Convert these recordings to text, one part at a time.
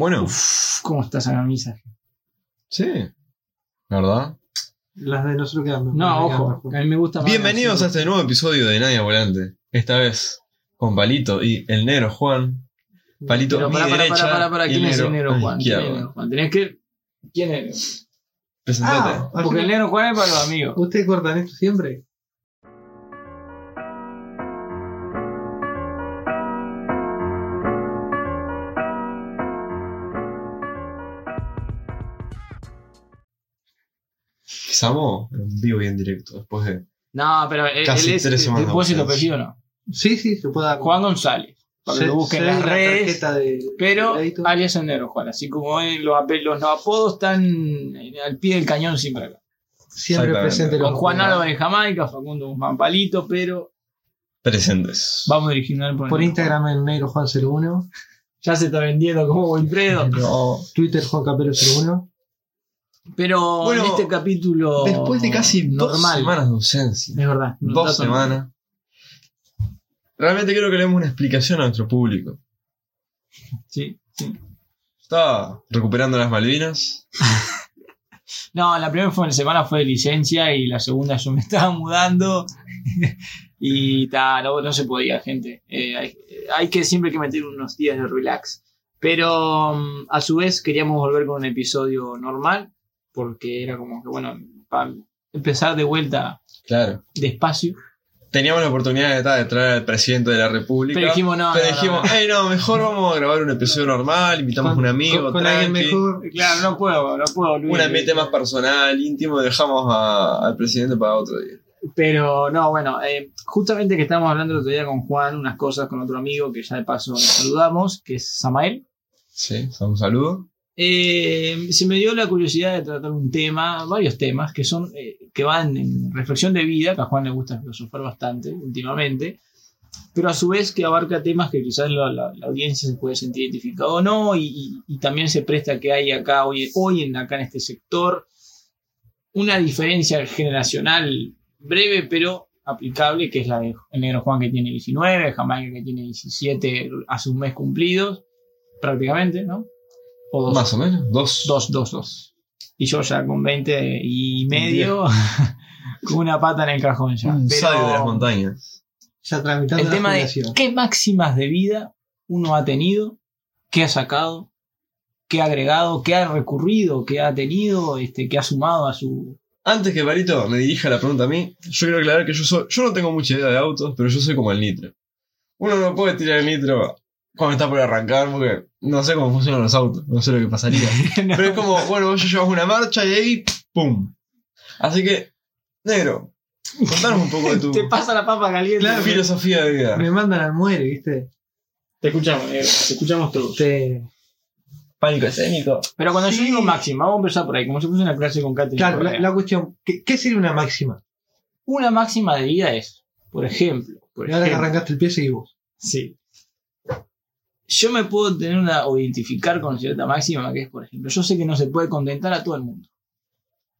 Bueno, Uf, ¿cómo está esa camisa? sí. ¿Verdad? Las de nosotros quedan mejor, No, ojo, mejor. a mí me gusta más. Bienvenidos a este nuevo episodio de Nadia Volante. Esta vez con Palito y el negro Juan. Palito Pero mi para, para, derecha para, para, para, y ¿quién es el negro Juan? ¿Quién es el negro Juan? Tenés que. ¿Quién es? Presentate. Ah, Porque el negro Juan es para los amigos. ¿Ustedes cortan esto siempre? Empezamos en vivo y en directo después de. No, pero él, Casi él es. tres semanas ¿Te puedo decir tu apellido o no? Sí, sí, se puede dar. Juan González. Para que Se- lo busquen en las la redes. tarjeta de- Pero de alias el negro Juan. Así como él, los, los apodos están al pie del cañón siempre acá. siempre presente. Con Juan. Álvarez Jamaica, Facundo Guzmán Palito, pero Presentes. vamos original por, Por Instagram el negro Juan 01. Ya se está vendiendo como Wilfredo. No, Twitter Juan Capelo 01. Pero Bueno, en este capítulo. Después de casi dos semanas de ausencia. Es verdad. Dos semanas. Realmente creo que le demos una explicación a nuestro público. Sí, sí. Estaba recuperando las Malvinas. No, la primera fue, semana fue de licencia y la segunda yo me estaba mudando. y ta, no, no se podía, gente. Eh, hay, hay que siempre hay que meter unos días de relax. Pero mm, a su vez queríamos volver con un episodio normal. Porque era como que, bueno, para empezar de vuelta Claro. despacio. Teníamos la oportunidad de, de traer al presidente de la República. Pero dijimos, no. Pero no, no, dijimos, no. hey, no, mejor vamos a grabar un episodio normal, invitamos a un amigo, Con, con alguien mejor. Claro, no puedo, no puedo. Luis. un ambiente más personal, íntimo, dejamos a- al presidente para otro día. Pero no, bueno, eh, justamente que estábamos hablando el otro día con Juan, unas cosas con otro amigo que ya de paso nos saludamos, que es Samael. Sí, un saludo. Eh, se me dio la curiosidad de tratar un tema, varios temas que son eh, que van en reflexión de vida, que a Juan le gusta filosofar bastante últimamente, pero a su vez que abarca temas que quizás la, la- la audiencia se puede sentir identificado o no, y también se presta que hay acá hoy, hoy en, acá en este sector una diferencia generacional breve pero aplicable, que es la de el negro Juan que tiene 19, Jamaica que tiene 17 hace un mes cumplidos, prácticamente, ¿no? O dos. Más o menos, dos. Dos, dos, dos. Y yo ya con 20 y medio, con una pata en el cajón ya. Un Pero sabio de las montañas. Ya tramitando el la tema de qué máximas de vida uno ha tenido, qué ha sacado, qué ha agregado, qué ha recurrido, qué ha tenido, este, qué ha sumado a su... Antes que Parito me dirija la pregunta a mí, yo quiero aclarar que yo soy, yo no tengo mucha idea de autos, pero yo soy como el nitro. Uno no puede tirar el nitro cuando está por arrancar porque no sé cómo funcionan los autos, no sé lo que pasaría. No. Pero es como, bueno, vos ya llevas una marcha y ahí, ¡pum! Así que, negro, contanos un poco de tu Te pasa la papa caliente. Claro, filosofía de vida. Me mandan al muere, ¿viste? Te escuchamos, negro, te escuchamos todos. Te- Pánico escénico. Pero cuando yo Sí. digo máxima, vamos a empezar por ahí, como si fuese una clase con Katy. Claro, la, la cuestión, ¿qué, qué sería una máxima? Una máxima de vida es, por ejemplo, por Y ahora que arrancaste el pie, seguís vos. Sí. Yo me puedo tener una o identificar con cierta máxima que es, por ejemplo, yo sé que no se puede contentar a todo el mundo.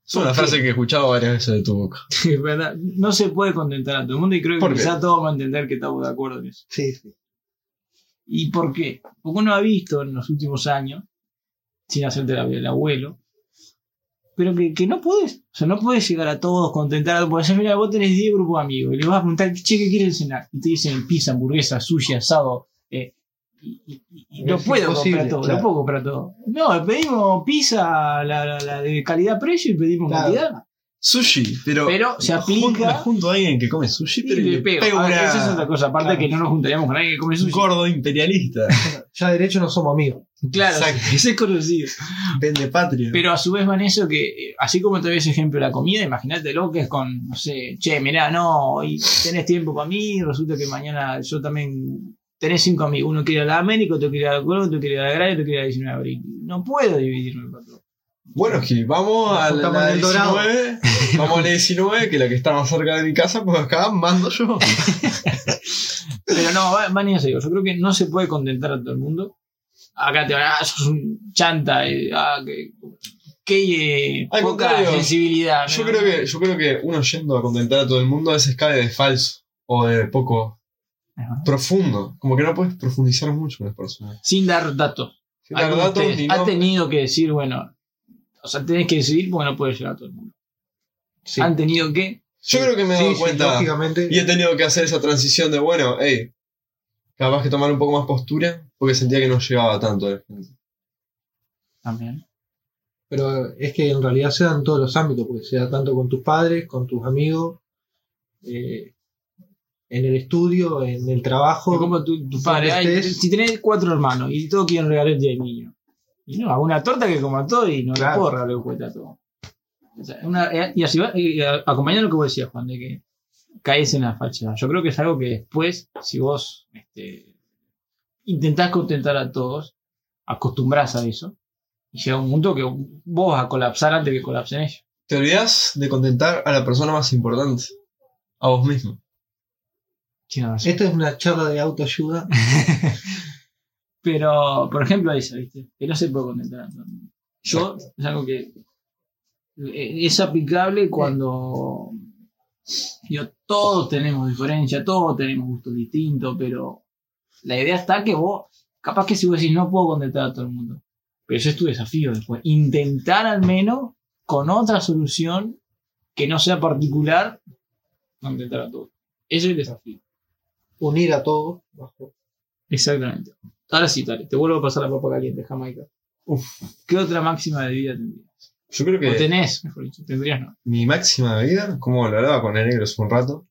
Es una frase que he escuchado varias veces de tu boca. Es verdad, no se puede contentar a todo el mundo y creo ¿Por que qué? quizá todos van a entender que estamos de acuerdo en eso. Sí, sí. ¿Y por qué? Porque uno ha visto en los últimos años, sin hacerte la vida del abuelo, pero que, que no puedes, o sea, no puedes llegar a todos, contentar a todos, porque mira, vos tenés 10 grupos de amigos y le vas a preguntar, che, ¿qué quieres cenar? Y te dicen pizza, hamburguesa, sushi, asado, eh, y, y- y- y no puedo comprar todo, claro. no puedo comprar todo. No, pedimos pizza, la, la- la de calidad-precio y pedimos Claro. cantidad. Sushi, pero. Pero se aplica- Junto, a alguien que come sushi, Y pero le pego. pego Ah, una- Esa es otra cosa, aparte Claro. que no nos juntaríamos con alguien que come un sushi. gordo imperialista. Ya derecho no somos amigos. Claro, Exacto. ese es conocido. Vende patria. Pero a su vez van eso que, eh, así como te doy ese ejemplo de la comida, imagínate lo que es con, no sé, che, mirá, no, hoy tenés tiempo para mí, resulta que mañana yo también tenés cinco amigos, uno quiere ir a la América, otro quiere ir a la Colón, otro quiere ir a la Agraria, otro quiere ir a la 19 de abril. No puedo dividirme para todo. Bueno, es que vamos a la, la en el Dorado. 19. Vamos a la 19, que es la que está más cerca de mi casa, pues acá mando yo. Pero no, va- van y en yo creo que no se puede contentar a todo el mundo. Acá te van, ah, sos un chanta, eh, ah, que, que eh, Al poca sensibilidad. Yo ¿no? creo que, yo creo que uno yendo a contentar a todo el mundo a veces cae de falso o de poco. Profundo. Como que no puedes profundizar mucho en las personas. Sin dar datos. Sin dar datos ha tenido que decir, bueno, o sea, tenés que decidir porque no puede llegar a todo el mundo. Sí. Han tenido que. Yo creo que me he dado sí, cuenta lógicamente. y he tenido que hacer esa transición de, bueno, hey, capaz que tomar un poco más postura porque sentía que no llegaba tanto a la gente. También. Pero es que en realidad se da en todos los ámbitos, porque se da tanto con tus padres, con tus amigos, eh, en el estudio, en el trabajo. Es como tu, padre. ay, si tenés cuatro hermanos y todos quieren regalar el día del niño. Y no, hago una torta que coma todo y no le Claro. puedo regalar el juguete a todo. O sea, una- y así va, y a- acompañando lo que vos decías, Juan, de que caes en la falsedad. Yo creo que es algo que después, si vos este, intentás contentar a todos, acostumbrás a eso, y llega un punto que vos vas a colapsar antes que colapsen ellos. Te olvidas de contentar a la persona más importante, a vos mismo. Esta es una charla de autoayuda. Pero, por ejemplo, esa, ¿viste? Que no se puede contentar a todo el mundo. Yo, es algo que eh, es aplicable cuando yo, todos tenemos diferencia, todos tenemos gustos distintos, pero la idea está que vos, capaz que si vos decís no puedo contentar a todo el mundo, pero ese es tu desafío después, intentar al menos con otra solución que no sea particular, contentar a todos. Ese es el desafío. Unir a todos. bajo- Exactamente. Ahora sí, dale, te vuelvo a pasar la papa caliente, Jamaica. Uf. ¿Qué otra máxima de vida tendrías? Yo creo O que tenés, mejor dicho, tendrías no. mi máxima de vida, como lo hablaba con el negro hace un rato,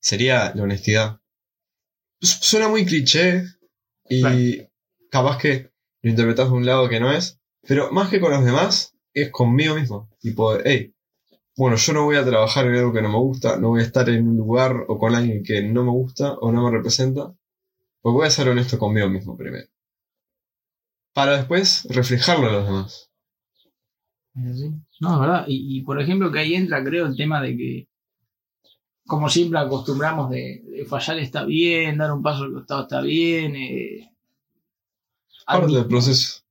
sería la honestidad. Su- Suena muy cliché y Claro. capaz que lo interpretas de un lado que no es, pero más que con los demás, es conmigo mismo. Tipo, hey, bueno, yo no voy a trabajar en algo que no me gusta, no voy a estar en un lugar o con alguien que no me gusta o no me representa, pues voy a ser honesto conmigo mismo primero. Para después reflejarlo a los demás. No, es verdad. Y, y, por ejemplo, que ahí entra, creo, el tema de que, como siempre acostumbramos de, de fallar está bien, dar un paso al costado está bien. eh, Parte del proceso.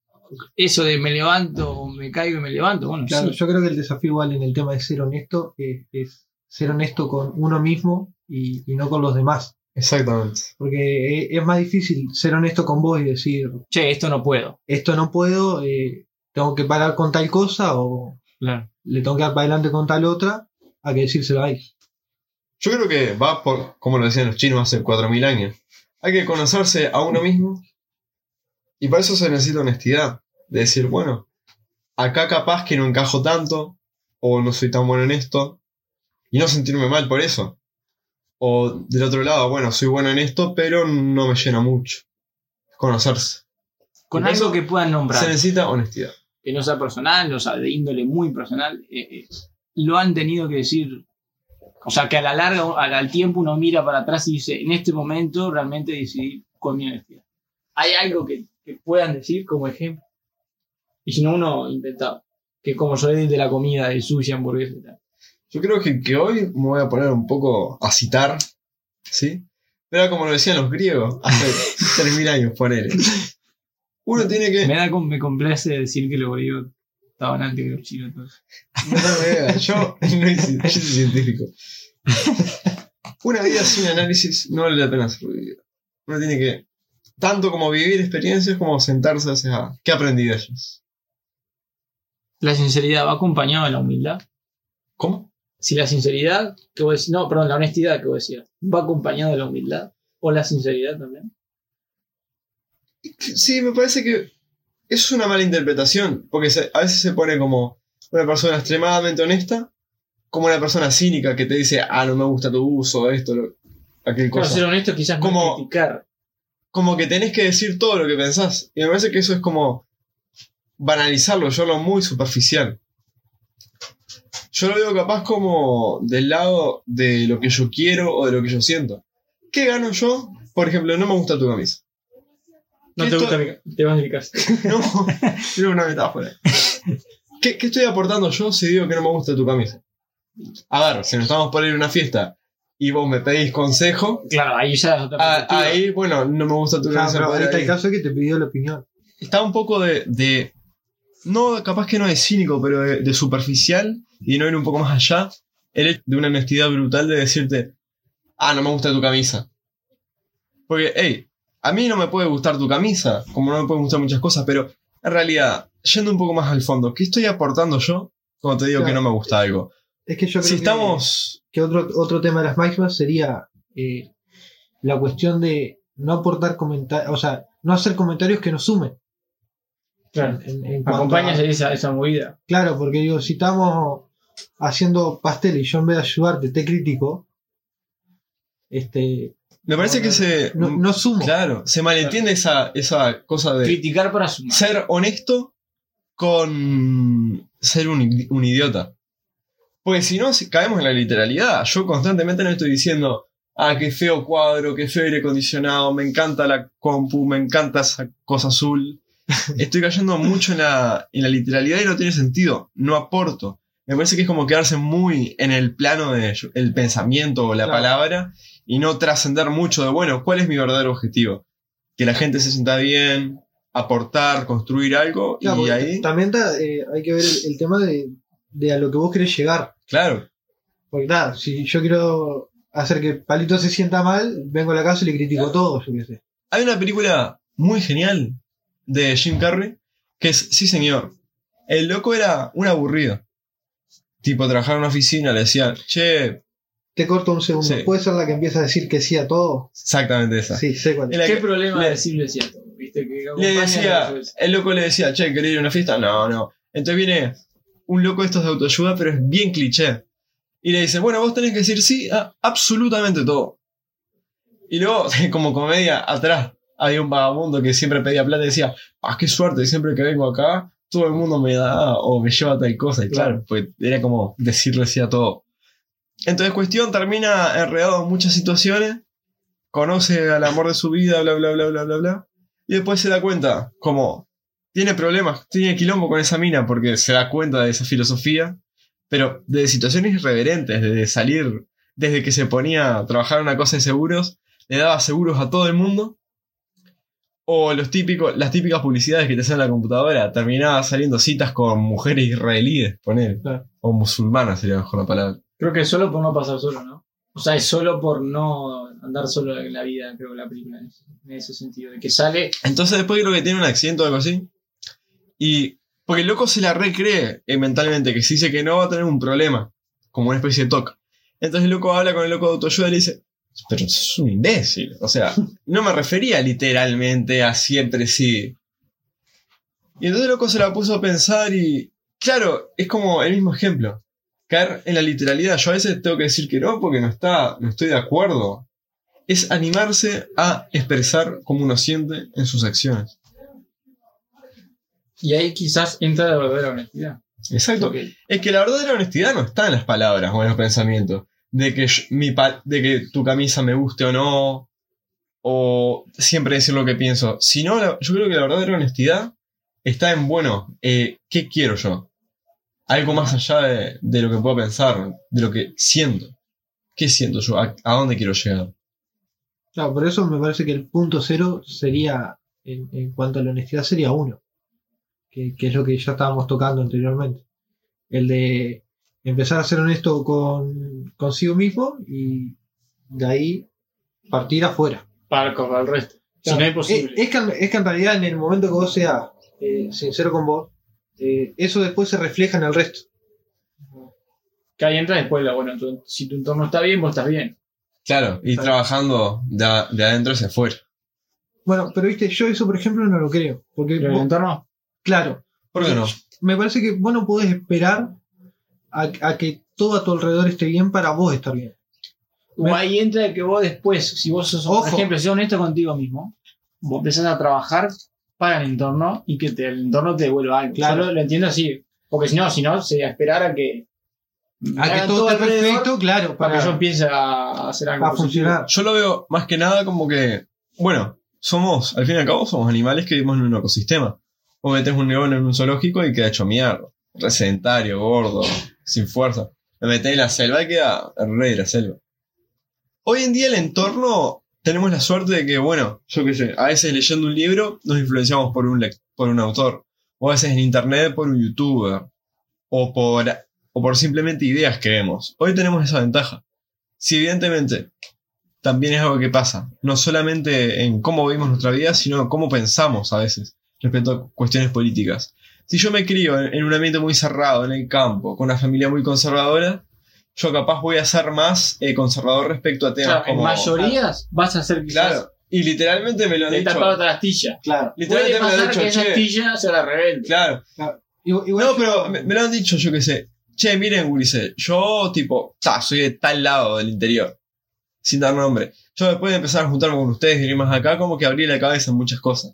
Eso de me levanto, me caigo y me levanto, bueno, Claro, sí. yo creo que el desafío igual en el tema de ser honesto es, es ser honesto con uno mismo y, y no con los demás. Exactamente. Porque es, es más difícil ser honesto con vos y decir, Che, esto no puedo. esto no puedo, eh, tengo que parar con tal cosa o Claro. le tengo que dar para adelante con tal otra, a que decírselo a él. Yo creo que va por, como lo decían los chinos hace 4.000 años. Hay que conocerse a uno mismo y para eso se necesita honestidad. De decir, bueno, acá capaz que no encajo tanto o no soy tan bueno en esto y no sentirme mal por eso. O del otro lado, bueno, soy bueno en esto pero no me llena mucho. Conocerse. Con Y algo eso que puedan nombrar. Se necesita honestidad. que no sea personal, o sea, de índole muy personal, eh, eh, lo han tenido que decir. O sea, que a la larga, al, al tiempo, uno mira para atrás y dice, en este momento realmente decidí con mi honestidad. ¿Hay algo que, que puedan decir como ejemplo? Y si no, uno inventado. Que como soy de la comida, de sushi, hamburguesa y tal. Yo creo que, que hoy me voy a poner un poco a citar, ¿sí? Pero como lo decían los griegos, hace 3.000 años, ponele. Uno tiene que... Me, da, me complace decir que los griegos estaban antes que los chinos. No, yo no hice, yo soy científico. Una vida sin análisis no vale la pena ser vivida. Uno tiene que, tanto como vivir experiencias, como sentarse a ¿qué aprendí de ellos? La sinceridad va acompañada de la humildad. ¿Cómo? si la sinceridad que vos decís, no, perdón, la honestidad que vos decías, va acompañada de la humildad o la sinceridad también. Sí, me parece que es una mala interpretación, porque se- a veces se pone como una persona extremadamente honesta, como una persona cínica que te dice, ah, no me gusta tu uso, esto, lo- aquel cosa. ser honesto quizás Como- criticar. Como que tenés que decir todo lo que pensás. Y me parece que eso es como banalizarlo, yo lo muy superficial. Yo lo veo capaz como del lado de lo que yo quiero o de lo que yo siento. ¿Qué gano yo? Por ejemplo, no me gusta tu camisa. No ¿Qué te gusta mi, te vas de mi casa. No, era una metáfora. ¿Qué, qué estoy aportando yo si digo que no me gusta tu camisa? A ver, si nos estamos por ir a una fiesta y vos me pedís consejo, Claro, ahí ya es otra a- ahí, bueno, no me gusta tu Claro, camisa. pero ahorita ahí. el caso es que te pidió la opinión. Está un poco de, de- No, capaz que no de cínico, pero de, de superficial y no ir un poco más allá. El hecho de una honestidad brutal de decirte, ah, no me gusta tu camisa. Porque, hey, a mí no me puede gustar tu camisa, como no me pueden gustar muchas cosas, pero en realidad, yendo un poco más al fondo, ¿qué estoy aportando yo cuando te digo que no me gusta algo? Es que yo creo Si que- estamos. que otro, otro tema de las máximas sería eh, la cuestión de no aportar comentarios, o sea, no hacer comentarios que nos sumen. Claro. En, en cuanto a- Acompañas esa, esa movida. Claro, porque digo, si estamos haciendo pastel y yo en vez de ayudarte te critico, este, Me parece que se. no, no sumo. Claro, se malentiende esa, esa cosa de Criticar para sumar. ser honesto con ser un, un idiota. Porque si no, si caemos en la literalidad. Yo constantemente no estoy diciendo, ah, qué feo cuadro, qué feo aire acondicionado, me encanta la compu, me encanta esa cosa azul. Estoy cayendo mucho en la, en la literalidad y no tiene sentido. No aporto. Me parece que es como quedarse muy en el plano del pensamiento o la Claro. palabra y no trascender mucho de, bueno, ¿cuál es mi verdadero objetivo? Que la gente se sienta bien, aportar, construir algo Claro, y ahí, También ta- eh, hay que ver el, el tema de, de a lo que vos querés llegar. claro, Porque nada, si yo quiero hacer que Palito se sienta mal, vengo a la casa y le critico todo, yo qué sé. Hay una película muy genial de Jim Carrey que es Sí señor. El loco era un aburrido. Tipo, trabajar en una oficina, le decían, che, Te corto un segundo. Sí. ¿Puede ser la que empieza a decir que sí a todo? exactamente esa. Sí, sé cuál es. ¿Qué que- problema le- decirle cierto? ¿Viste? Que Le decía, a eso. el loco le decía, che, ¿querés ir a una fiesta? No, no. Entonces viene un loco de estos de autoayuda, pero es bien cliché. Y le dice, bueno, vos tenés que decir sí a absolutamente todo. Y luego, como comedia, atrás había un vagabundo que siempre pedía plata y decía, ah, qué suerte, siempre que vengo acá, todo el mundo me da o me lleva tal cosa. Y claro, pues era como decirle sí a todo. Entonces, cuestión, termina enredado en muchas situaciones, conoce al amor de su vida, bla, bla, bla, bla, bla, bla. Y después se da cuenta, como, tiene problemas, tiene quilombo con esa mina porque se da cuenta de esa filosofía, pero de situaciones irreverentes, de salir, desde que se ponía a trabajar en una cosa de seguros, le daba seguros a todo el mundo. O los típicos, las típicas publicidades que te hacen en la computadora, terminaba saliendo citas con mujeres israelíes, poner, Claro. o musulmanas sería mejor la palabra. Creo que es solo por no pasar solo, ¿no? O sea, es solo por no andar solo en la vida, creo, la película, en ese, en ese sentido. De que sale. Entonces después creo que tiene un accidente o algo así. Y. Porque el loco se la recree eh, mentalmente, que si dice que no va a tener un problema, como una especie de toque. Entonces el loco habla con el loco de autoayuda y le dice, pero sos un imbécil. O sea, no me refería literalmente a siempre sí. Y entonces loco se la puso a pensar y. Claro, es como el mismo ejemplo. Caer en la literalidad. Yo a veces tengo que decir que no porque no, está, no estoy de acuerdo. Es animarse a expresar cómo uno siente en sus acciones. Y ahí quizás entra la verdadera honestidad. Exacto. Es que la verdadera honestidad no está en las palabras o en los pensamientos. De que, mi de que tu camisa me guste o no. O siempre decir lo que pienso. Sino, la- yo creo que la verdadera honestidad está en, bueno, eh, ¿qué quiero yo? Algo más allá de, de lo que puedo pensar, de lo que siento. ¿Qué siento yo? ¿A, a dónde quiero llegar? Claro, por eso me parece que el punto cero sería, en, en cuanto a la honestidad, sería uno. Que, que es lo que ya estábamos tocando anteriormente. El de empezar a ser honesto con consigo mismo y de ahí partir afuera. Para, para el resto. Si no es posible. Es, es que, es que en realidad en el momento que vos seas eh, sincero con vos, eh, eso después se refleja en el resto. que ahí entra después la bueno, tu- si tu entorno está bien, vos estás bien. Claro, ir Claro. trabajando de, de adentro hacia afuera. Bueno, pero viste, yo eso por ejemplo no lo creo. Porque, Pero el vos- entorno, claro, ¿Por qué no? me parece que vos no podés esperar a, a que todo a tu alrededor esté bien para vos estar bien. O ahí entra que vos después, si vos sos, por ejemplo, si honesto contigo mismo, vos empezás a trabajar para el entorno y que te- el entorno te devuelva algo. Claro. Yo lo, lo entiendo así. Porque si no, si no, sería esperar a que. A que todo esté perfecto, claro, Para para, que yo empiece a hacer algo. a positivo. funcionar. Yo lo veo más que nada como que, bueno, somos, al fin y al cabo, somos animales que vivimos en un ecosistema. O metes un león en un zoológico y queda hecho mierda. Re sedentario, gordo, sin fuerza. Lo metes en la selva y queda el rey de la selva. Hoy en día el entorno, tenemos la suerte de que, bueno, yo qué sé, a veces leyendo un libro nos influenciamos por un, por un autor. O a veces en internet por un youtuber. O por, o por simplemente ideas que vemos. Hoy tenemos esa ventaja. Si evidentemente también es algo que pasa, no solamente en cómo vivimos nuestra vida, sino cómo pensamos a veces. respecto a cuestiones políticas. Si yo me crío en, en un ambiente muy cerrado, en el campo, con una familia muy conservadora, yo capaz voy a ser más eh, conservador respecto a temas Claro, en como... mayorías vas a ser quizás Claro, y literalmente me lo han de dicho. tapar otra astilla. Claro. Puede Literalmente me lo han pasar que dicho, esa astilla sea la rebelde. Claro. No, pero me, me lo han dicho, yo qué sé. Che, miren, Gurice, yo, tipo, ta, soy de tal lado del interior. Sin dar nombre. Yo después de empezar a juntarme con ustedes y ir más acá, como que abrí la cabeza en muchas cosas.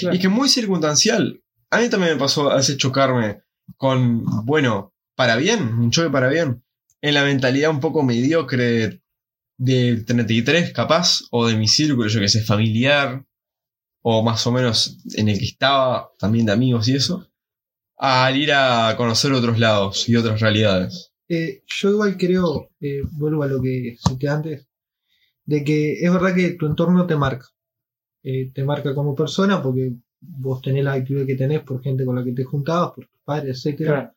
Claro. Y que muy circunstancial. A mí también me pasó veces chocarme con, bueno, para bien, un choque para bien. En la mentalidad un poco mediocre del 33, capaz, o de mi círculo, yo que sé, familiar, o más o menos en el que estaba, también de amigos y eso, al ir a conocer otros lados y otras realidades. Eh, yo igual creo, eh, vuelvo a lo que cité antes, de que es verdad que tu entorno te marca. Eh, te marca como persona porque vos tenés la actividad que tenés por gente con la que te juntabas, por tus padres, etcétera. Claro.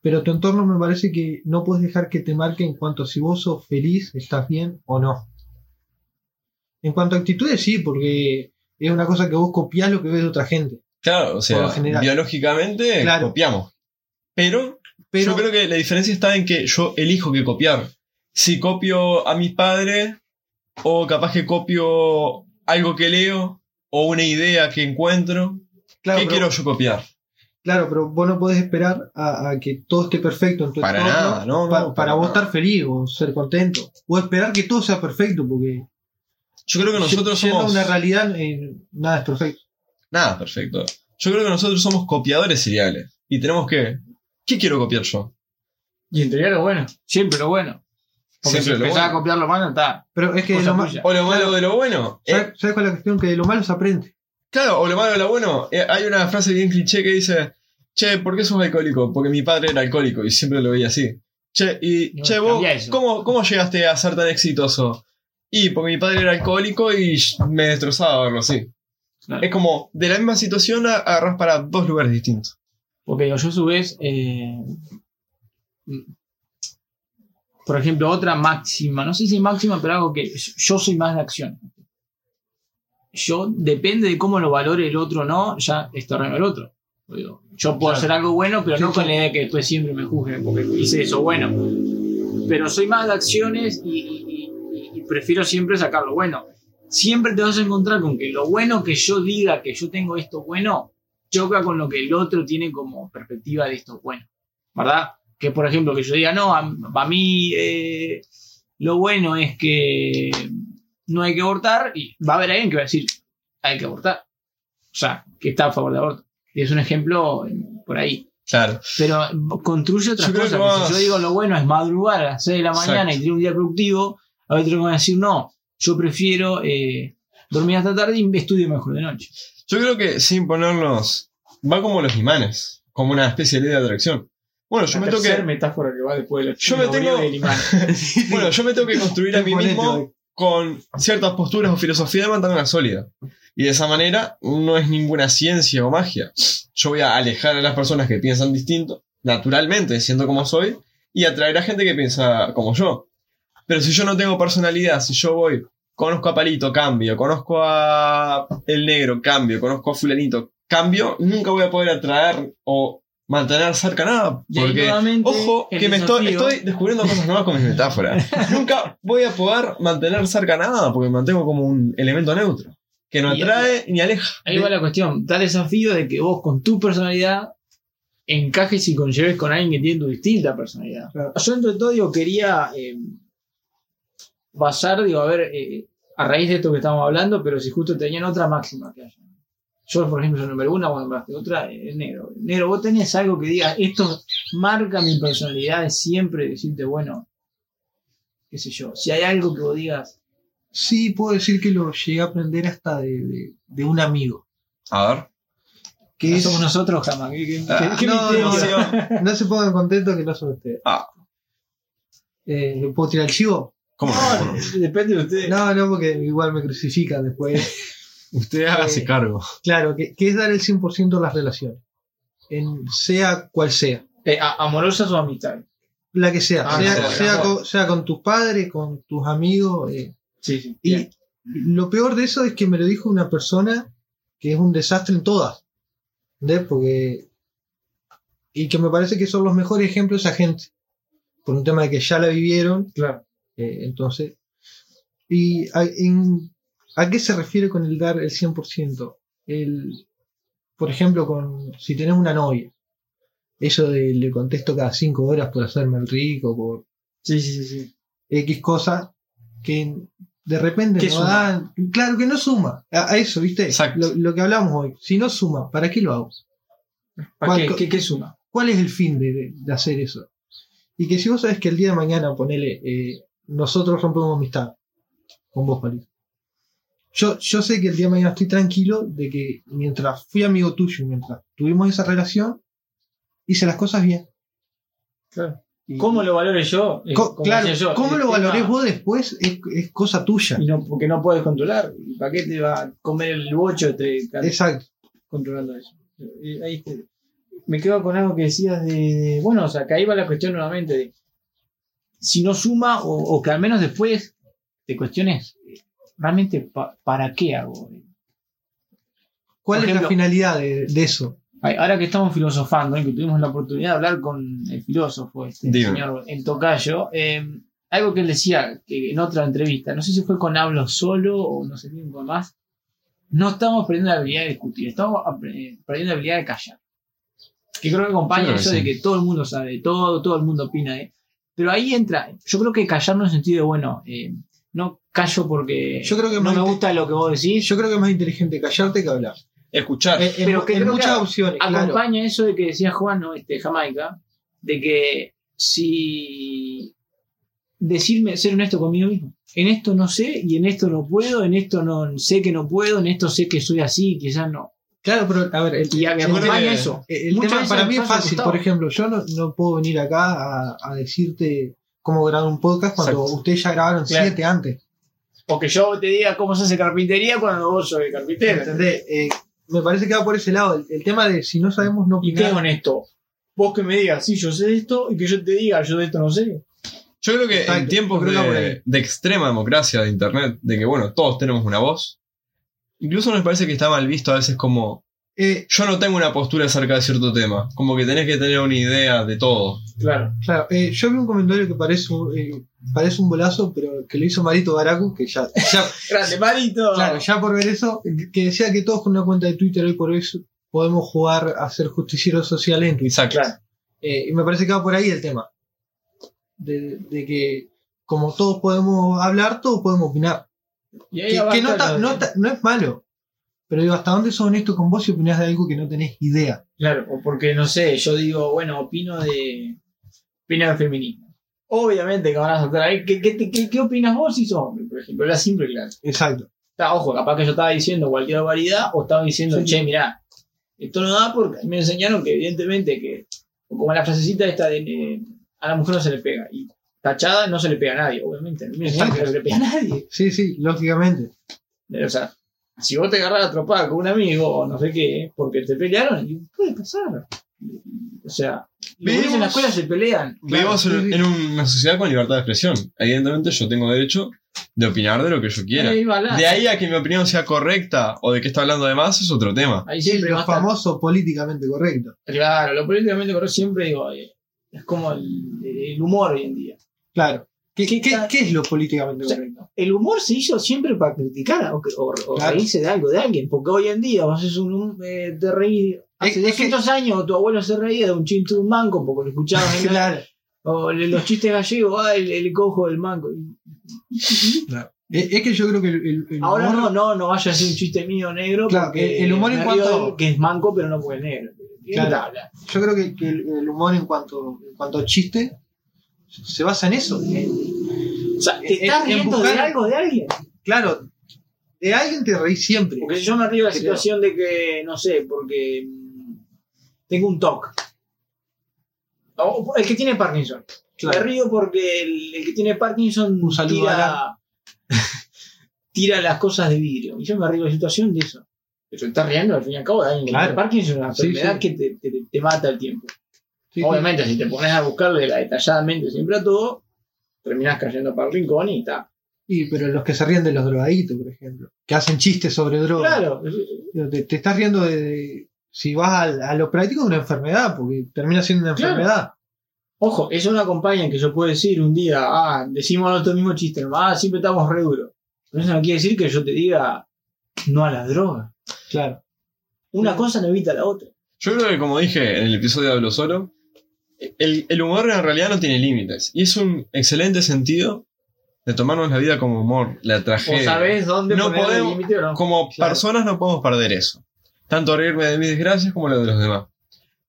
Pero tu entorno me parece que no puedes dejar que te marque en cuanto a si vos sos feliz, estás bien o no. En cuanto a actitudes, sí, porque es una cosa que vos copiás lo que ves de otra gente. Claro, o sea, biológicamente Claro. copiamos. Pero Pero yo creo que la diferencia está en que yo elijo qué copiar. Si copio a mi padre, o capaz que copio algo que leo, o una idea que encuentro, claro, ¿qué pero- quiero yo copiar? Claro, pero vos no podés esperar a, a que todo esté perfecto en tu Para entorno nada, no, no, pa- para para, vos nada. estar feliz o ser contento. O esperar que todo sea perfecto, porque Yo creo que nosotros somos... una realidad eh, nada es perfecto. Nada, perfecto. Yo creo que nosotros somos copiadores seriales. Y tenemos que... ¿Qué quiero copiar yo? Y interior lo bueno. Siempre lo bueno. Porque Siempre si lo empezás bueno. a copiar lo malo, está. Pero es que lo ma- tuya. O lo malo de lo bueno. Eh, ¿sabes, sabes cuál es la cuestión? Que de lo malo se aprende. Claro, o lo malo de lo bueno. Eh, hay una frase bien cliché que dice, che, ¿por qué sos alcohólico? Porque mi padre era alcohólico y siempre lo veía así. Che, y No, che, vos. ¿cómo, ¿cómo llegaste a ser tan exitoso? Y porque mi padre era alcohólico y me destrozaba verlo así. Claro. Es como, de la misma situación a- agarrás para dos lugares distintos. Porque digo, yo a su vez, eh, por ejemplo, otra máxima, no sé si máxima, pero algo que yo soy más de acción. Yo, depende de cómo lo valore el otro o no, ya es terreno el otro. Digo, Yo puedo Claro. hacer algo bueno, pero no con la idea de que después siempre me juzguen porque hice eso bueno. Pero soy más de acciones y, y- y- y prefiero siempre sacar lo bueno. Siempre te vas a encontrar con que lo bueno que yo diga que yo tengo esto bueno, choca con lo que el otro tiene como perspectiva de esto bueno. ¿Verdad? Que por ejemplo, que yo diga, no, para mí eh, lo bueno es que no hay que abortar, y va a haber alguien que va a decir, hay que abortar. O sea, que está a favor del aborto. Y es un ejemplo eh, por ahí. Claro. Pero construye otras Yo cosas. que Si yo digo lo bueno es madrugar a las 6 de la Exacto. mañana y tener un día productivo, a otro que van a decir, no, yo prefiero eh, dormir hasta tarde y estudio mejor de noche. Yo creo que sin ponernos... Va como los imanes, como una especie de ley de atracción. Bueno, yo La me tengo que... metáfora que va después de la Yo me tengo- del imán. Bueno, yo me tengo que construir a mí mismo con ciertas posturas o filosofía de mantenerla sólida. Y de esa manera no es ninguna ciencia o magia. Yo voy a alejar a las personas que piensan distinto, naturalmente, siendo como soy, y atraer a gente que piensa como yo. Pero si yo no tengo personalidad, si yo voy, conozco a Palito, cambio, conozco a El Negro, cambio, conozco a Fulanito, cambio, nunca voy a poder atraer o mantener cerca nada. Porque, ojo, que me estoy, estoy descubriendo cosas nuevas con mis metáforas. Nunca voy a poder mantener cerca nada porque me mantengo como un elemento neutro. Que no atrae ni aleja. Ahí va la cuestión. Da desafío de que vos con tu personalidad encajes y conlleves con alguien que tiene tu distinta personalidad. Claro. Yo entre todo digo, quería eh, basar, digo, a ver, eh, a raíz de esto que estamos hablando, pero si justo tenían otra máxima que haya. Yo, por ejemplo, soy número una, vos nombraste otra, eh, negro. Negro, vos tenés algo que diga, esto marca mi personalidad de siempre decirte, bueno, qué sé yo, si hay algo que vos digas, Sí, puedo decir que lo llegué a aprender hasta de, de- de un amigo. A ver. Que no es, somos nosotros jamás. ¿Qué, qué- Ah, qué no, no, no se pongan contentos que no son ustedes. Ah. Eh, ¿le ¿Puedo tirar el chivo? ¿Cómo? No, depende de ustedes. No, no, porque igual me crucifican después. Usted hágase Eh, cargo. claro, que, que es dar el 100% a las relaciones. En, sea cual sea. Eh, a- ¿Amorosas o amistades? La que sea. Ah, sea, no, sea no. con, sea con tus padres, con tus amigos. eh. Sí, sí. Y Bien. lo peor de eso es que me lo dijo una persona que es un desastre en todas. ¿Entendés? Porque. Y que me parece que son los mejores ejemplos esa gente. Por un tema de que ya la vivieron. Claro. eh, entonces. ¿Y en- a qué se refiere con el dar el 100%? El, por ejemplo, con si tenés una novia. Eso de le contesto cada 5 horas por hacerme el rico, por Sí, sí, sí. X cosa que de repente ¿Qué no suma? dan. Claro que no suma. A, a eso, ¿viste? Exacto. Lo, lo que hablamos hoy. Si no suma, ¿para qué lo hago? ¿Para qué, ¿Cuál- qué, qué suma? ¿Cuál es el fin de, de- hacer eso? Y que si vos sabes que el día de mañana, ponele, eh, nosotros rompemos amistad con vos, Palito. Yo, yo sé que el día de mañana estoy tranquilo de que mientras fui amigo tuyo, mientras tuvimos esa relación, hice las cosas bien. Claro. ¿Cómo lo valore yo? Co- como claro, yo, cómo el lo tema- valorés vos después es, es cosa tuya. Y no, porque no puedes controlar. ¿Y ¿Para qué te va a comer el bocho te Exacto. controlando eso? Eh, ahí te- me quedo con algo que decías de, de- Bueno, o sea, que ahí va la cuestión nuevamente de. Si no suma, o, o que al menos después te cuestiones. Eh, Realmente, pa- ¿para qué hago? ¿Cuál Por es ejemplo- la finalidad de, de eso? Ahora que estamos filosofando, ¿eh? que tuvimos la oportunidad de hablar con el filósofo, este Dime. señor El Tocayo, eh, algo que él decía que en otra entrevista, no sé si fue con Hablo Solo o no sé quién con más, no estamos perdiendo la habilidad de discutir, estamos apre- perdiendo la habilidad de callar. Que creo que acompaña que eso sí. de que todo el mundo sabe de todo, todo el mundo opina de. Pero ahí entra, yo creo que callar no en el sentido de, bueno, eh, no callo porque Yo creo que no me gusta lo que vos decís, Yo creo que es más inteligente callarte que hablar. Escuchar. En- Pero que en creo muchas opciones, claro. acompaña eso de que decía Juan, ¿no? este, Jamaica, de que si decirme, ser honesto conmigo mismo. En esto no sé y en esto no puedo, en esto no sé que no puedo, en esto sé que soy así, quizás no. Claro, pero a ver, el, Y a- me el- acompaña eso. el Muchas tema veces para mí es fácil. Por ejemplo, yo no, no puedo venir acá a, a decirte cómo grabar un podcast cuando Exacto. ustedes ya grabaron Claro. siete antes. O que yo te diga cómo se hace carpintería cuando vos sos el carpintero. ¿Entendés? Eh, me parece que va por ese lado. El, el tema de si no sabemos no ¿Y qué opinar. honesto? Vos que me digas, sí, yo sé esto, y que yo te diga, yo de esto no sé. Yo creo que Exacto, en tiempos de, de extrema democracia de internet, de que bueno, todos tenemos una voz, incluso nos parece que está mal visto a veces como Eh, yo no tengo una postura acerca de cierto tema, como que tenés que tener una idea de todo. Claro. claro, eh, yo vi un comentario que parece un, eh, parece un bolazo, pero que lo hizo Marito Baracu, que ya, ya, Grande, malito. claro, ya por ver eso, que decía que todos con una cuenta de Twitter hoy por hoy podemos jugar a ser justicieros sociales en Twitter. Exacto. Claro. Eh, y me parece que va por ahí el tema. De, de que como todos podemos hablar, todos podemos opinar. Y ahí Que, que no, ta- no, ta- no es malo. Pero digo, ¿hasta dónde sos honesto con vos si opinás de algo que no tenés idea? Claro, o porque no sé, yo digo, bueno, opino de. Opino del feminismo. Obviamente que van a saltar ahí. ¿Qué, qué, qué- qué opinas vos si sos hombre, por ejemplo? Era simple y claro. Exacto. Está, ojo, capaz que yo estaba diciendo cualquier variedad o estaba diciendo, Sí. che, mirá, esto no da porque me enseñaron que evidentemente que, como la frasecita esta de eh, a la mujer no se le pega. Y tachada no se le pega a nadie, obviamente. A mí me enseñaron que no se le pega a nadie. Sí, sí, lógicamente. O sea, si vos te agarras a tropar con un amigo o no sé qué, porque te pelearon, y puede pasar. O sea, Vivimos- en la escuela se pelean. Vivimos Claro, en, una sociedad con libertad de expresión. Evidentemente yo tengo derecho de opinar de lo que yo quiera. Ahí, De ahí a que mi opinión sea correcta o de que está hablando de más es otro tema. ahí siempre lo estar- famoso políticamente correcto. Claro, lo políticamente correcto siempre digo, eh, es como el, el humor hoy en día. Claro. ¿Qué, ¿Qué qué- tal? qué es lo políticamente O sea, correcto? El humor se hizo siempre para criticar o, o- o Claro. reírse de algo, de alguien, porque hoy en día vos haces un, un, eh, te reís. Hace Es- es que- 200 años tu abuelo se reía de un chiste de un manco porque lo escuchabas en la- Claro. o los chistes gallegos, ah, el, el cojo del manco. claro. Es, es que yo creo que el, el- el Ahora humor- no, no, no vaya a ser un chiste mío negro Claro, el- humor en cuanto- que es manco pero no es negro. ¿Qué Claro. yo creo que, el humor en cuanto, en cuanto a chiste se basa en eso. O sea, ¿te estás en riendo de algo de alguien? claro, de alguien te reís siempre. Porque si yo me de la situación de que, no sé, porque mm, tengo un TOC. O el que tiene Parkinson. Me Claro. río porque el, el que tiene Parkinson Un saludo tira, tira las cosas de vidrio. Y yo me río de la situación de eso. Pero estás riendo al fin y al cabo de alguien que Claro. tiene Parkinson, es una Sí, enfermedad sí. que te, te- te mata el tiempo. Sí, sí. Obviamente, si te pones a buscarle la detalladamente siempre a todo, terminás cayendo para el rincón y está. Y pero los que se ríen de los drogaditos, por ejemplo, que hacen chistes sobre drogas. Claro, Te, te estás riendo de, de- si vas al- a, lo práctico de una enfermedad, porque termina siendo una Claro. enfermedad. Ojo, eso no acompaña en que yo puedo decir un día, ah, decimos nosotros mismo chiste, ah, siempre estamos re duros. Pero eso no quiere decir que yo te diga no a la droga. Claro. Una Sí. cosa no evita la otra. Yo creo que, como dije en el episodio de Hablo Solo, el, el humor en realidad no tiene límites. Y es un excelente sentido de tomarnos la vida como humor, la O tragedia. sabés dónde No poner el podemos- límite o no. Como Claro. personas no podemos perder eso. Tanto reírme de mis desgracias como lo de los demás.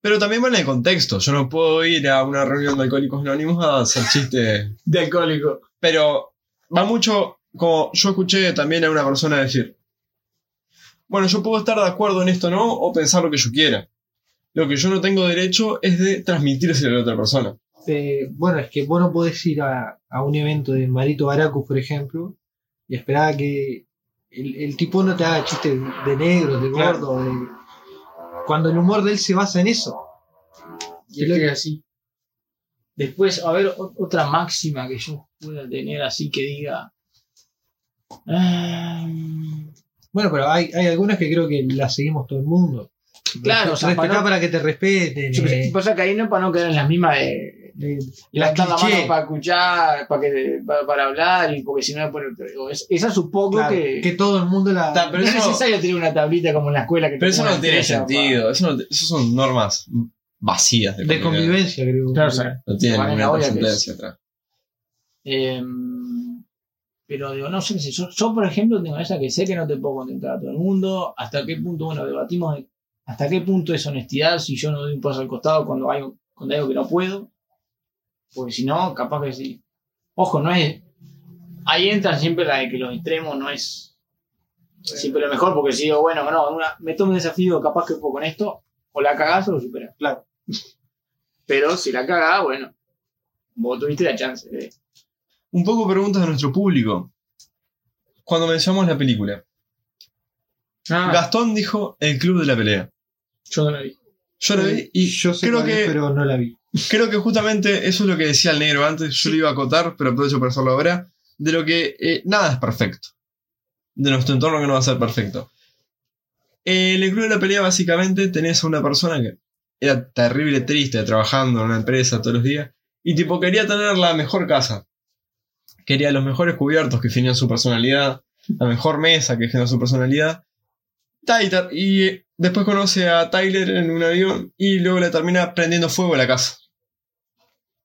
Pero también vale el contexto. Yo no puedo ir a una reunión de alcohólicos anónimos a hacer chistes. De alcohólico. Pero va mucho como yo escuché también a una persona decir, bueno, yo puedo estar de acuerdo en esto no o pensar lo que yo quiera. Lo que yo no tengo derecho es de transmitírselo a la otra persona. Eh, bueno, es que vos no podés ir a, a un evento de Marito Baracus, por ejemplo, y esperar a que el, el tipo no te haga chistes de negro, de Claro. gordo, de... cuando el humor de él se basa en eso. Y es que es así. Después, a ver, otra máxima que yo pueda tener así que diga. ah, Bueno, pero hay, hay algunas que creo que las seguimos todo el mundo. Claro, o sea, Respetar para para, que te respeten. yo eh, que pasa que ahí no para no quedar en las mismas de, de- levantar la mano para escuchar, para, que, para, para hablar, y porque si no es- Esa supongo claro, que, que todo el mundo la. Ta, pero no es necesario tener una tablita como en la escuela que te Pero eso no tiene estrella, sentido. Eso, no- eso son normas vacías de, de convivencia, creo. Claro, o sea, No la ninguna trascendencia atrás. Eh, pero digo, no sé si yo, yo, por ejemplo, tengo esa que sé que no te puedo contentar a todo el mundo. Hasta qué punto, bueno, debatimos de hasta qué punto es honestidad si yo no doy un paso al costado cuando hay, cuando hay algo que no puedo. Porque si no, capaz que sí. Ojo, no es. Ahí entra siempre la de que los extremos no es siempre lo mejor, porque si digo, bueno, no, una- me tomo un desafío, capaz que puedo con esto, o la cagás o lo superás. Claro. Pero si la cagás, bueno, vos tuviste la chance de. Un poco preguntas de nuestro público. Cuando mencionamos la película, Ah, Gastón dijo El Club de la Pelea. Yo no la vi. Yo lo vi y yo sé creo cuál es, que, pero no la vi. creo que justamente eso es lo que decía el negro antes. Yo lo iba a acotar, pero aprovecho para hacerlo ahora. De lo que eh, nada es perfecto. De nuestro entorno que no va a ser perfecto. Eh, en el Club de la Pelea, básicamente, tenés a una persona que era terrible, triste, trabajando en una empresa todos los días. Y tipo, quería tener la mejor casa. Quería los mejores cubiertos que definían su personalidad. La mejor mesa que definían su personalidad. Y después conoce a Tyler en un avión y luego le termina prendiendo fuego a la casa.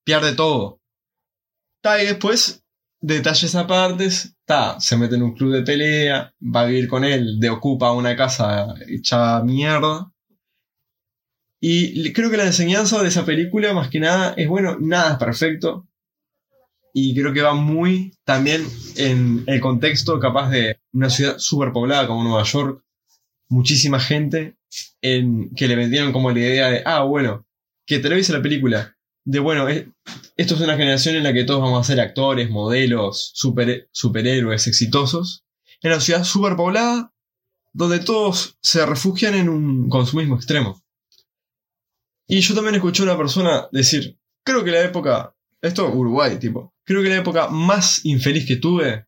Pierde todo. Y después, detalles apartes, ta, se mete en un club de pelea, va a vivir con él, de ocupa una casa hecha mierda. Y creo que la enseñanza de esa película, más que nada, es bueno, nada es perfecto. Y creo que va muy también en el contexto capaz de una ciudad súper poblada como Nueva York, muchísima gente en, que le vendieron como la idea de, ah, bueno, que te lo la película, de bueno, es- esto es una generación en la que todos vamos a ser actores, modelos, super, superhéroes exitosos, en una ciudad súper poblada, donde todos se refugian en un consumismo extremo. Y yo también escuché a una persona decir, creo que la época, esto Uruguay, tipo, creo que la época más infeliz que tuve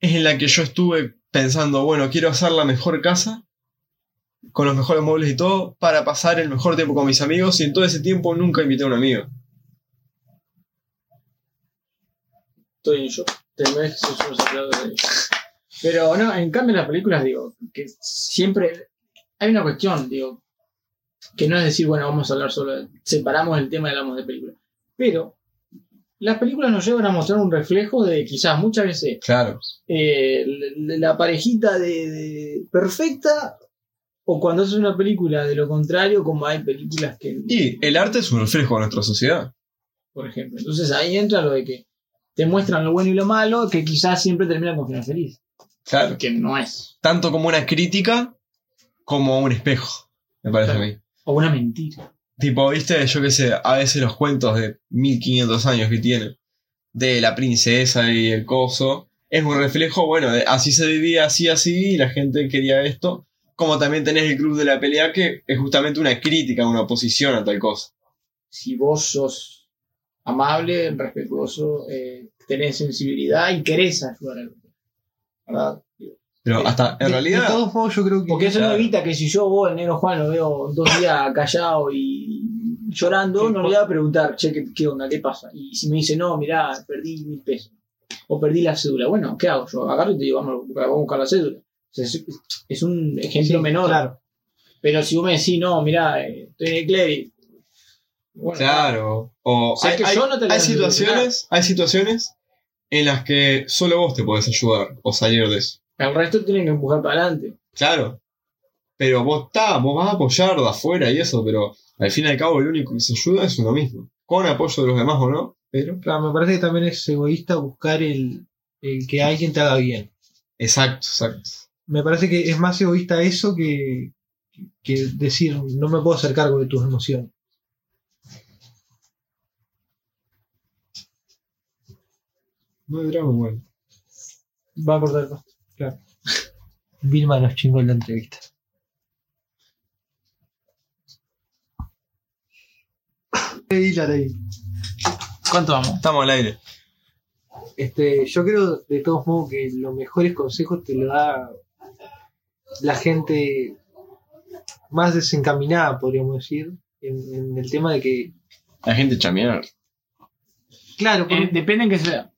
es en la que yo estuve pensando, bueno, quiero hacer la mejor casa, con los mejores muebles y todo, para pasar el mejor tiempo con mis amigos, y en todo ese tiempo nunca invité a un amigo. Estoy en shock. Pero no, en cambio en las películas digo, que siempre hay una cuestión, digo, que no es decir, bueno, vamos a hablar solo, de- separamos el tema y hablamos de películas. Pero las películas nos llevan a mostrar un reflejo de quizás muchas veces Claro. eh, la, la parejita de, de perfecta o cuando es una película de lo contrario, como hay películas que Y el arte es un reflejo de nuestra sociedad. por ejemplo. Entonces ahí entra lo de que te muestran lo bueno y lo malo, que quizás siempre termina con final feliz. Claro. Que no es. Tanto como una crítica, como un espejo, me parece Claro. a mí. O una mentira. Tipo, viste, yo qué sé, a veces los cuentos de 1500 años que tienen, de la princesa y el coso, es un reflejo, bueno, de así se vivía, así, así, y la gente quería esto. Como también tenés el club de la pelea, que es justamente una crítica, una oposición a tal cosa. Si vos sos amable, respetuoso, eh, tenés sensibilidad y querés ayudar al otro. ¿verdad? Pero hasta, en De- realidad, De todos modos, yo creo que. Porque eso no evita que si yo vos, el negro Juan, lo veo dos días callado y llorando, no le voy a preguntar, che, ¿qué, qué onda? ¿Qué pasa? Y si me dice, no, mirá, perdí mil pesos. O perdí la cédula. Bueno, ¿qué hago? Yo agarro y te digo, vamos a buscar la cédula. O sea, es, es un ejemplo Sí, menor. Claro. Pero si vos me decís, no, mirá, eh, estoy en el clérigo. Bueno, claro. O sea, hay, que hay- yo no te hay situaciones, hay situaciones en las que solo vos te podés ayudar o salir de eso. El resto tienen que empujar para adelante. Claro. Pero vos está, vos vas a apoyar de afuera y eso, pero al fin y al cabo el único que se ayuda es uno mismo. Con apoyo de los demás o no, pero. Claro, me parece que también es egoísta buscar el, el que alguien te haga bien. Exacto, exacto. Me parece que es más egoísta eso que, que decir no me puedo hacer cargo de tus emociones. No hay drama, bueno. Va a cortar el pasto. Vilma nos chingó en la entrevista. ¿Cuánto vamos? Estamos al aire. Este, yo creo de todos modos que los mejores consejos te lo da la gente más desencaminada, podríamos decir, en, en el tema de que, La gente chamear. claro, Eh, depende en que sea.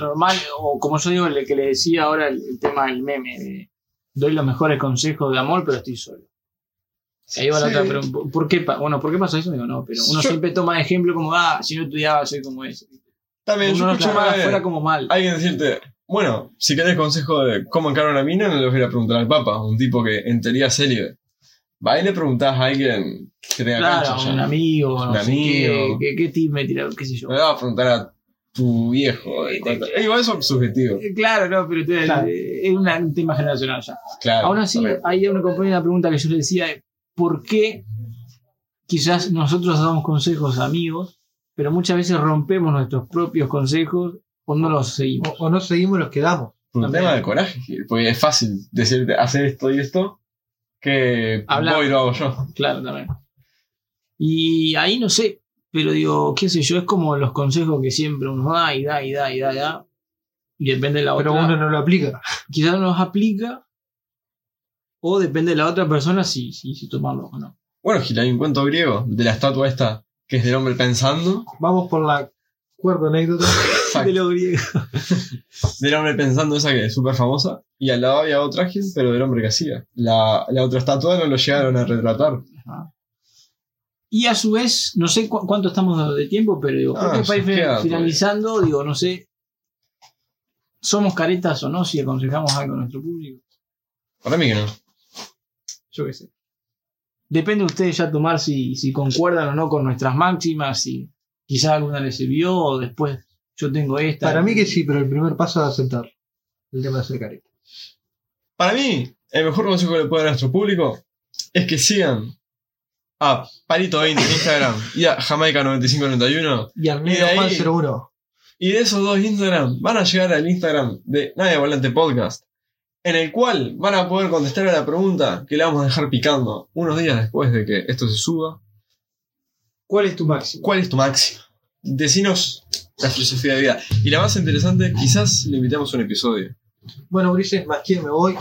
Normal, o como yo digo, el que le decía ahora el, el tema del meme, de doy los mejores consejos de amor, pero estoy solo. Ahí va la Sí. otra, pero ¿por- ¿por qué, bueno, ¿por qué pasa eso? Digo, no, pero uno Yo- siempre toma de ejemplo como, ah, si no estudiaba soy como ese. También, Uno yo no escuché afuera como mal. alguien decirte, bueno, si querés consejo de cómo encarar una mina, no le voy a preguntar al Papa, un tipo que en teoría es serio. Va y le preguntás a alguien que tenga Claro, cancha ya. un amigo, no Un sé amigo. qué, qué, qué tip me tira, qué sé yo. No le vas a preguntar a tu viejo. de cuánto- Eh, igual eso es subjetivo. Eh, Claro, no, pero te- Claro. eh, es una- un tema generacional ya. Claro. Aún así, hay una compañera una pregunta que yo le decía, de ¿por qué quizás nosotros damos consejos a amigos, pero muchas veces rompemos nuestros propios consejos o no los seguimos? o, o no seguimos los que damos. Por un también. tema de coraje, porque es fácil decirte hacer esto y esto que Hablar. voy y lo hago yo. Claro, también. Y ahí no sé, pero digo, qué sé yo, es como los consejos que siempre uno da y da y da y da y da. Y depende de la Pero otra. uno no lo aplica. Quizás no los aplica. O depende de la otra persona si, si, si tomarlo o no. Bueno, Gil, hay un cuento griego de la estatua esta, que es del hombre pensando. Vamos por la cuarta anécdota. De lo griego. del hombre pensando esa que es súper famosa. Y al lado había otra Gil, pero del hombre que hacía. La, la otra estatua no lo llegaron a retratar. Ajá. Y a su vez, no sé cu- cuánto estamos de tiempo, pero digo, creo Ah, que para ir ya queda finalizando, digo, no sé, ¿somos caretas o no si aconsejamos algo a nuestro público? Para mí que no. Yo qué sé. Depende de ustedes ya tomar si, si concuerdan o no con nuestras máximas, si quizás alguna les sirvió o después yo tengo esta. Para mí que sí, pero el primer paso es aceptar el tema de hacer careta. Para mí, el mejor consejo que le puedo dar a nuestro público es que sigan a Palito20 en Instagram y a Jamaica9591. Y al Y de negro ahí- Juan 01. Y de esos dos Instagram van a llegar al Instagram de Nadie Volante Podcast, en el cual van a poder contestar a la pregunta que le vamos a dejar picando unos días después de que esto se suba. ¿Cuál es tu máximo? ¿Cuál es tu máximo? Decinos la filosofía de vida. Y la más interesante, quizás le invitamos a un episodio. Bueno, Ulises, más me voy.